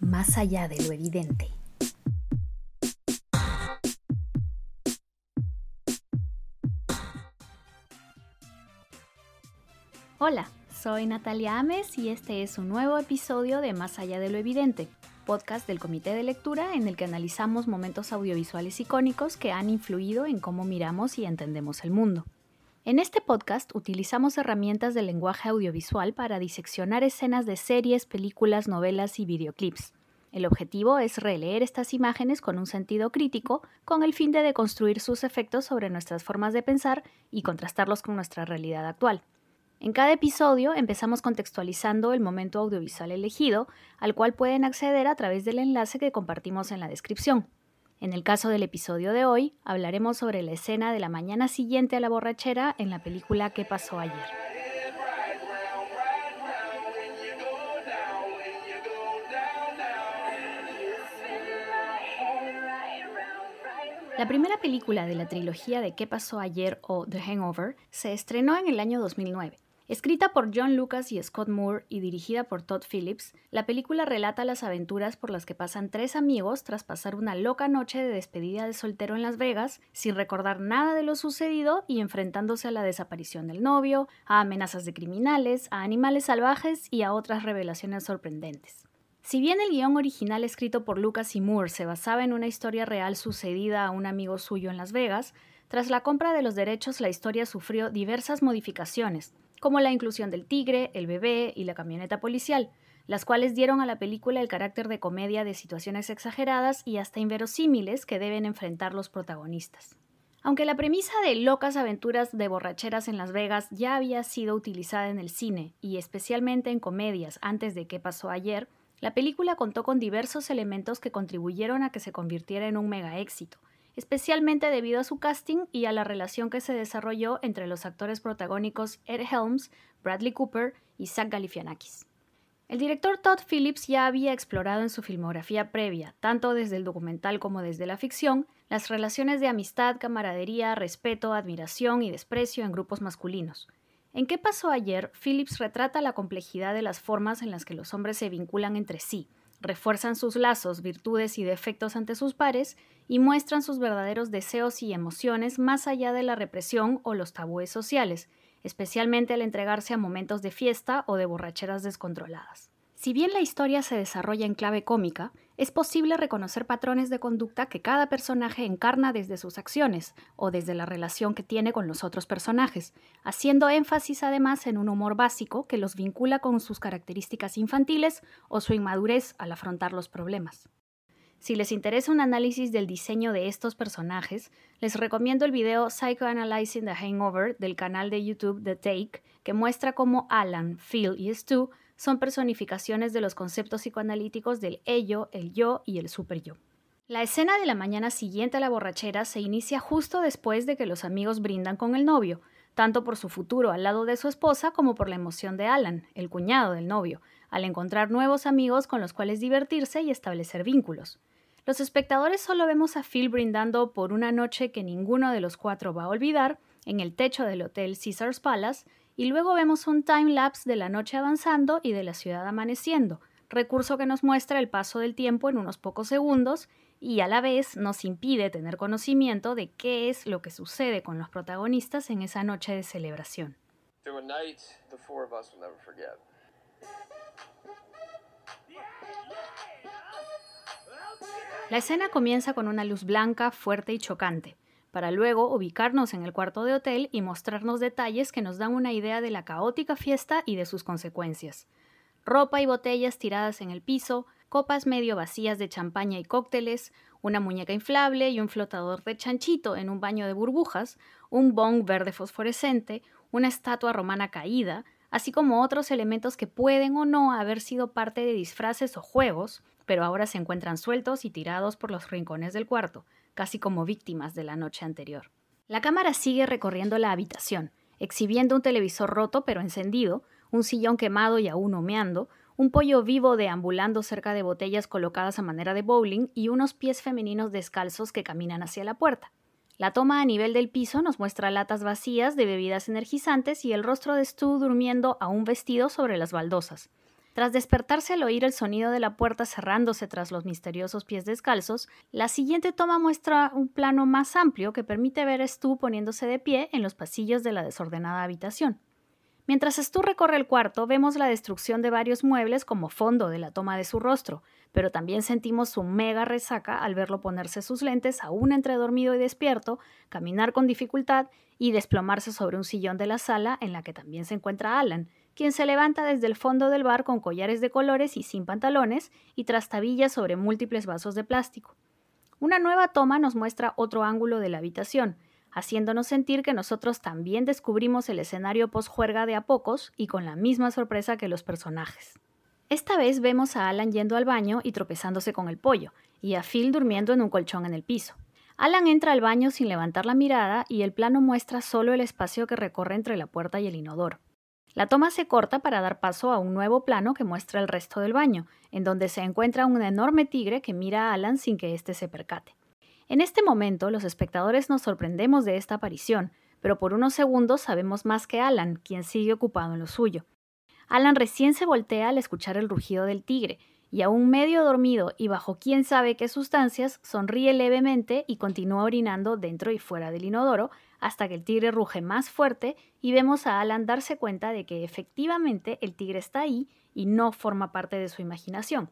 más allá de lo evidente. Hola, soy Natalia Ames y este es un nuevo episodio de Más allá de lo evidente, podcast del Comité de Lectura en el que analizamos momentos audiovisuales icónicos que han influido en cómo miramos y entendemos el mundo. En este podcast utilizamos herramientas de lenguaje audiovisual para diseccionar escenas de series, películas, novelas y videoclips. El objetivo es releer estas imágenes con un sentido crítico, con el fin de deconstruir sus efectos sobre nuestras formas de pensar y contrastarlos con nuestra realidad actual. En cada episodio empezamos contextualizando el momento audiovisual elegido, al cual pueden acceder a través del enlace que compartimos en la descripción. En el caso del episodio de hoy, hablaremos sobre la escena de la mañana siguiente a la borrachera en la película ¿Qué pasó ayer? La primera película de la trilogía de ¿Qué pasó ayer? o The Hangover se estrenó en el año 2009 Escrita por John Lucas y Scott Moore y dirigida por Todd Phillips, la película relata las aventuras por las que pasan tres amigos tras pasar una loca noche de despedida de soltero en Las Vegas, sin recordar nada de lo sucedido y enfrentándose a la desaparición del novio, a amenazas de criminales, a animales salvajes y a otras revelaciones sorprendentes. Si bien el guion original escrito por Lucas y Moore se basaba en una historia real sucedida a un amigo suyo en Las Vegas, tras la compra de los derechos la historia sufrió diversas modificaciones, como la inclusión del tigre, el bebé y la camioneta policial, las cuales dieron a la película el carácter de comedia de situaciones exageradas y hasta inverosímiles que deben enfrentar los protagonistas. Aunque la premisa de locas aventuras de borracheras en Las Vegas ya había sido utilizada en el cine y especialmente en comedias antes de qué pasó ayer, la película contó con diversos elementos que contribuyeron a que se convirtiera en un mega éxito, especialmente debido a su casting y a la relación que se desarrolló entre los actores protagónicos Ed Helms, Bradley Cooper y Zach Galifianakis. El director Todd Phillips ya había explorado en su filmografía previa, tanto desde el documental como desde la ficción, las relaciones de amistad, camaradería, respeto, admiración y desprecio en grupos masculinos. En ¿Qué pasó ayer? Phillips retrata la complejidad de las formas en las que los hombres se vinculan entre sí, refuerzan sus lazos, virtudes y defectos ante sus pares y muestran sus verdaderos deseos y emociones más allá de la represión o los tabúes sociales, especialmente al entregarse a momentos de fiesta o de borracheras descontroladas. Si bien la historia se desarrolla en clave cómica, es posible reconocer patrones de conducta que cada personaje encarna desde sus acciones o desde la relación que tiene con los otros personajes, haciendo énfasis además en un humor básico que los vincula con sus características infantiles o su inmadurez al afrontar los problemas. Si les interesa un análisis del diseño de estos personajes, les recomiendo el video Psychoanalyzing the Hangover del canal de YouTube The Take, que muestra cómo Alan, Phil y Stu son personificaciones de los conceptos psicoanalíticos del ello, el yo y el superyo. La escena de la mañana siguiente a la borrachera se inicia justo después de que los amigos brindan con el novio, tanto por su futuro al lado de su esposa como por la emoción de Alan, el cuñado del novio, al encontrar nuevos amigos con los cuales divertirse y establecer vínculos. Los espectadores solo vemos a Phil brindando por una noche que ninguno de los cuatro va a olvidar en el techo del hotel Caesars Palace y luego vemos un time-lapse de la noche avanzando y de la ciudad amaneciendo, recurso que nos muestra el paso del tiempo en unos pocos segundos y a la vez nos impide tener conocimiento de qué es lo que sucede con los protagonistas en esa noche de celebración. La escena comienza con una luz blanca, fuerte y chocante para luego ubicarnos en el cuarto de hotel y mostrarnos detalles que nos dan una idea de la caótica fiesta y de sus consecuencias. Ropa y botellas tiradas en el piso, copas medio vacías de champaña y cócteles, una muñeca inflable y un flotador de chanchito en un baño de burbujas, un bong verde fosforescente, una estatua romana caída, así como otros elementos que pueden o no haber sido parte de disfraces o juegos, pero ahora se encuentran sueltos y tirados por los rincones del cuarto, casi como víctimas de la noche anterior. La cámara sigue recorriendo la habitación, exhibiendo un televisor roto pero encendido, un sillón quemado y aún humeando, un pollo vivo deambulando cerca de botellas colocadas a manera de bowling y unos pies femeninos descalzos que caminan hacia la puerta. La toma a nivel del piso nos muestra latas vacías de bebidas energizantes y el rostro de Stu durmiendo a un vestido sobre las baldosas. Tras despertarse al oír el sonido de la puerta cerrándose tras los misteriosos pies descalzos, la siguiente toma muestra un plano más amplio que permite ver a Stu poniéndose de pie en los pasillos de la desordenada habitación. Mientras Stu recorre el cuarto, vemos la destrucción de varios muebles como fondo de la toma de su rostro, pero también sentimos su mega resaca al verlo ponerse sus lentes aún entre dormido y despierto, caminar con dificultad y desplomarse sobre un sillón de la sala en la que también se encuentra Alan, quien se levanta desde el fondo del bar con collares de colores y sin pantalones y trastabillas sobre múltiples vasos de plástico. Una nueva toma nos muestra otro ángulo de la habitación, haciéndonos sentir que nosotros también descubrimos el escenario post-juerga de a pocos y con la misma sorpresa que los personajes. Esta vez vemos a Alan yendo al baño y tropezándose con el pollo, y a Phil durmiendo en un colchón en el piso. Alan entra al baño sin levantar la mirada y el plano muestra solo el espacio que recorre entre la puerta y el inodoro. La toma se corta para dar paso a un nuevo plano que muestra el resto del baño, en donde se encuentra un enorme tigre que mira a Alan sin que éste se percate. En este momento, los espectadores nos sorprendemos de esta aparición, pero por unos segundos sabemos más que Alan, quien sigue ocupado en lo suyo. Alan recién se voltea al escuchar el rugido del tigre, y aún medio dormido y bajo quién sabe qué sustancias, sonríe levemente y continúa orinando dentro y fuera del inodoro hasta que el tigre ruge más fuerte y vemos a Alan darse cuenta de que efectivamente el tigre está ahí y no forma parte de su imaginación.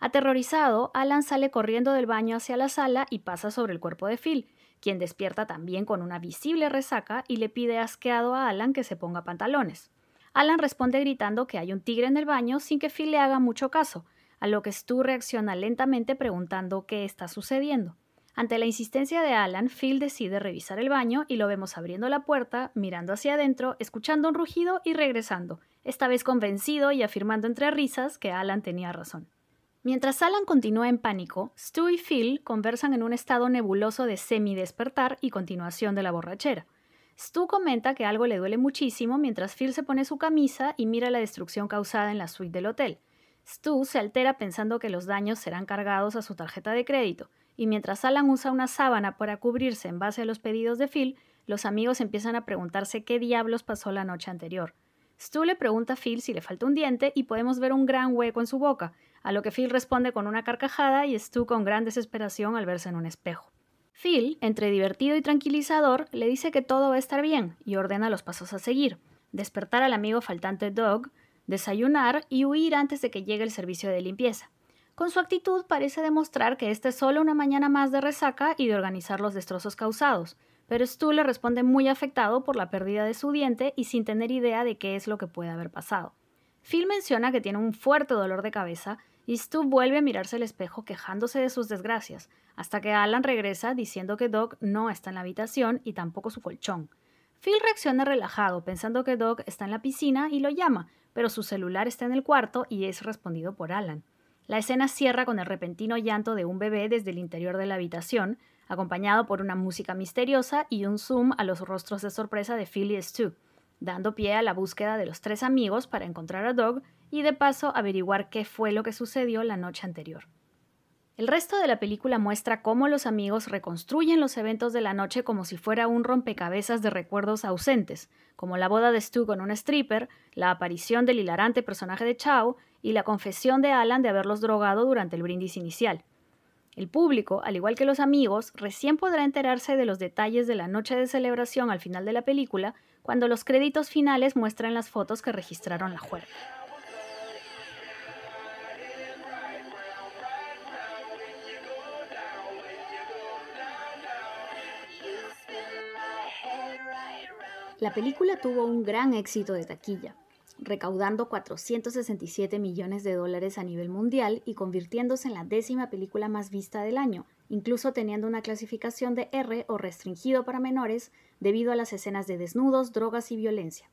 Aterrorizado, Alan sale corriendo del baño hacia la sala y pasa sobre el cuerpo de Phil, quien despierta también con una visible resaca y le pide asqueado a Alan que se ponga pantalones. Alan responde gritando que hay un tigre en el baño sin que Phil le haga mucho caso, a lo que Stu reacciona lentamente preguntando qué está sucediendo. Ante la insistencia de Alan, Phil decide revisar el baño y lo vemos abriendo la puerta, mirando hacia adentro, escuchando un rugido y regresando, esta vez convencido y afirmando entre risas que Alan tenía razón. Mientras Alan continúa en pánico, Stu y Phil conversan en un estado nebuloso de semi-despertar y continuación de la borrachera. Stu comenta que algo le duele muchísimo mientras Phil se pone su camisa y mira la destrucción causada en la suite del hotel. Stu se altera pensando que los daños serán cargados a su tarjeta de crédito, y mientras Alan usa una sábana para cubrirse en base a los pedidos de Phil, los amigos empiezan a preguntarse qué diablos pasó la noche anterior. Stu le pregunta a Phil si le falta un diente y podemos ver un gran hueco en su boca, a lo que Phil responde con una carcajada y Stu con gran desesperación al verse en un espejo. Phil, entre divertido y tranquilizador, le dice que todo va a estar bien y ordena los pasos a seguir. Despertar al amigo faltante Doug, desayunar y huir antes de que llegue el servicio de limpieza. Con su actitud parece demostrar que esta es solo una mañana más de resaca y de organizar los destrozos causados, pero Stu le responde muy afectado por la pérdida de su diente y sin tener idea de qué es lo que puede haber pasado. Phil menciona que tiene un fuerte dolor de cabeza y Stu vuelve a mirarse al espejo quejándose de sus desgracias, hasta que Alan regresa diciendo que Doc no está en la habitación y tampoco su colchón. Phil reacciona relajado, pensando que Doc está en la piscina y lo llama, pero su celular está en el cuarto y es respondido por Alan. La escena cierra con el repentino llanto de un bebé desde el interior de la habitación, acompañado por una música misteriosa y un zoom a los rostros de sorpresa de Phil y Stu, dando pie a la búsqueda de los tres amigos para encontrar a Doug y de paso averiguar qué fue lo que sucedió la noche anterior. El resto de la película muestra cómo los amigos reconstruyen los eventos de la noche como si fuera un rompecabezas de recuerdos ausentes, como la boda de Stu con un stripper, la aparición del hilarante personaje de Chao y la confesión de Alan de haberlos drogado durante el brindis inicial. El público, al igual que los amigos, recién podrá enterarse de los detalles de la noche de celebración al final de la película, cuando los créditos finales muestran las fotos que registraron la juerga. La película tuvo un gran éxito de taquilla, recaudando 467 millones de dólares a nivel mundial y convirtiéndose en la décima película más vista del año, incluso teniendo una clasificación de R o restringido para menores debido a las escenas de desnudos, drogas y violencia.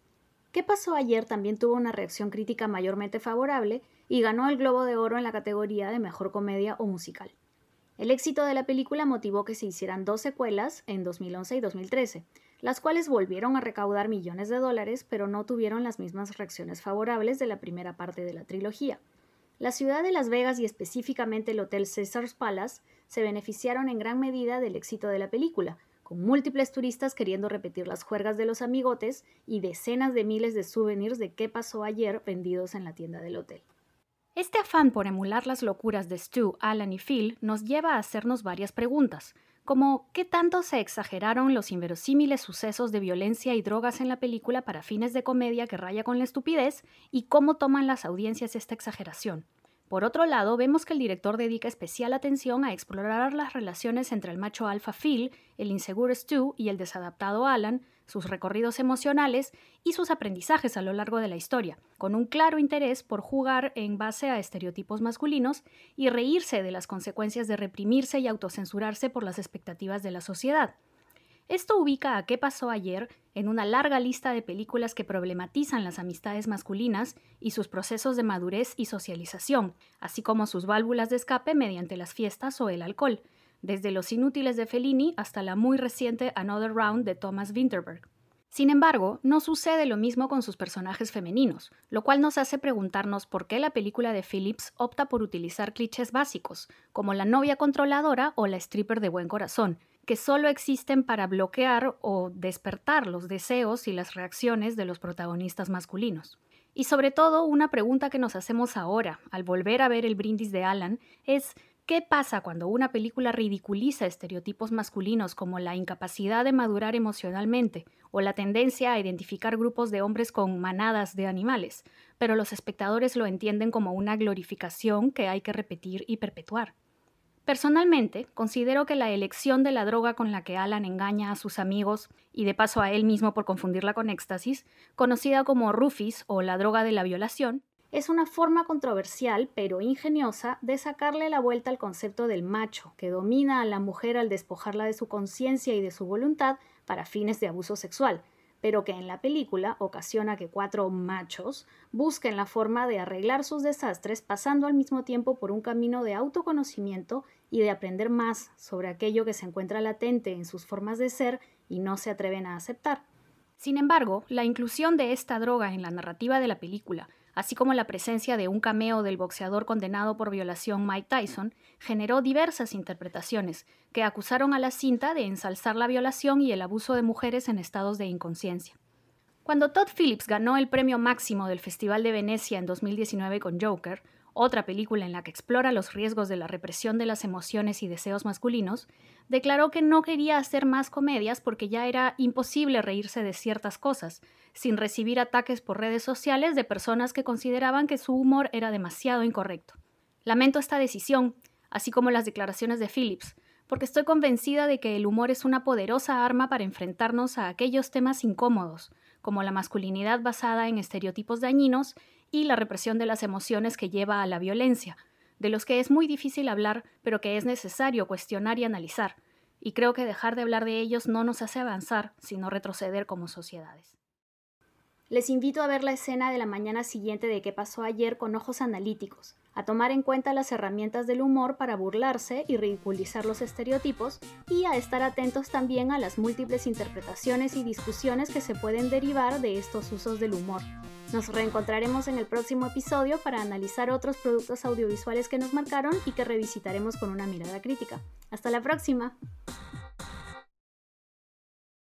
¿Qué pasó ayer? También tuvo una reacción crítica mayormente favorable y ganó el Globo de Oro en la categoría de Mejor Comedia o Musical. El éxito de la película motivó que se hicieran dos secuelas en 2011 y 2013, las cuales volvieron a recaudar millones de dólares, pero no tuvieron las mismas reacciones favorables de la primera parte de la trilogía. La ciudad de Las Vegas y específicamente el Hotel Caesars Palace se beneficiaron en gran medida del éxito de la película, con múltiples turistas queriendo repetir las juergas de los amigotes y decenas de miles de souvenirs de qué pasó ayer vendidos en la tienda del hotel. Este afán por emular las locuras de Stu, Alan y Phil nos lleva a hacernos varias preguntas, como qué tanto se exageraron los inverosímiles sucesos de violencia y drogas en la película para fines de comedia que raya con la estupidez y cómo toman las audiencias esta exageración. Por otro lado, vemos que el director dedica especial atención a explorar las relaciones entre el macho alfa Phil, el inseguro Stu y el desadaptado Alan, sus recorridos emocionales y sus aprendizajes a lo largo de la historia, con un claro interés por jugar en base a estereotipos masculinos y reírse de las consecuencias de reprimirse y autocensurarse por las expectativas de la sociedad. Esto ubica a qué pasó ayer en una larga lista de películas que problematizan las amistades masculinas y sus procesos de madurez y socialización, así como sus válvulas de escape mediante las fiestas o el alcohol, desde Los Inútiles de Fellini hasta la muy reciente Another Round de Thomas Winterberg. Sin embargo, no sucede lo mismo con sus personajes femeninos, lo cual nos hace preguntarnos por qué la película de Phillips opta por utilizar clichés básicos, como la novia controladora o la stripper de buen corazón, que solo existen para bloquear o despertar los deseos y las reacciones de los protagonistas masculinos. Y sobre todo, una pregunta que nos hacemos ahora, al volver a ver el brindis de Alan, es ¿Qué pasa cuando una película ridiculiza estereotipos masculinos como la incapacidad de madurar emocionalmente o la tendencia a identificar grupos de hombres con manadas de animales, pero los espectadores lo entienden como una glorificación que hay que repetir y perpetuar? Personalmente, considero que la elección de la droga con la que Alan engaña a sus amigos, y de paso a él mismo por confundirla con éxtasis, conocida como Rufis o la droga de la violación, es una forma controversial pero ingeniosa de sacarle la vuelta al concepto del macho, que domina a la mujer al despojarla de su conciencia y de su voluntad para fines de abuso sexual, pero que en la película ocasiona que cuatro machos busquen la forma de arreglar sus desastres pasando al mismo tiempo por un camino de autoconocimiento y de aprender más sobre aquello que se encuentra latente en sus formas de ser y no se atreven a aceptar. Sin embargo, la inclusión de esta droga en la narrativa de la película, así como la presencia de un cameo del boxeador condenado por violación Mike Tyson, generó diversas interpretaciones que acusaron a la cinta de ensalzar la violación y el abuso de mujeres en estados de inconsciencia. Cuando Todd Phillips ganó el premio máximo del Festival de Venecia en 2019 con Joker, otra película en la que explora los riesgos de la represión de las emociones y deseos masculinos, declaró que no quería hacer más comedias porque ya era imposible reírse de ciertas cosas, sin recibir ataques por redes sociales de personas que consideraban que su humor era demasiado incorrecto. Lamento esta decisión, así como las declaraciones de Phillips, porque estoy convencida de que el humor es una poderosa arma para enfrentarnos a aquellos temas incómodos, como la masculinidad basada en estereotipos dañinos y la represión de las emociones que lleva a la violencia, de los que es muy difícil hablar, pero que es necesario cuestionar y analizar, y creo que dejar de hablar de ellos no nos hace avanzar, sino retroceder como sociedades. Les invito a ver la escena de la mañana siguiente de qué pasó ayer con ojos analíticos, a tomar en cuenta las herramientas del humor para burlarse y ridiculizar los estereotipos, y a estar atentos también a las múltiples interpretaciones y discusiones que se pueden derivar de estos usos del humor. Nos reencontraremos en el próximo episodio para analizar otros productos audiovisuales que nos marcaron y que revisitaremos con una mirada crítica. Hasta la próxima.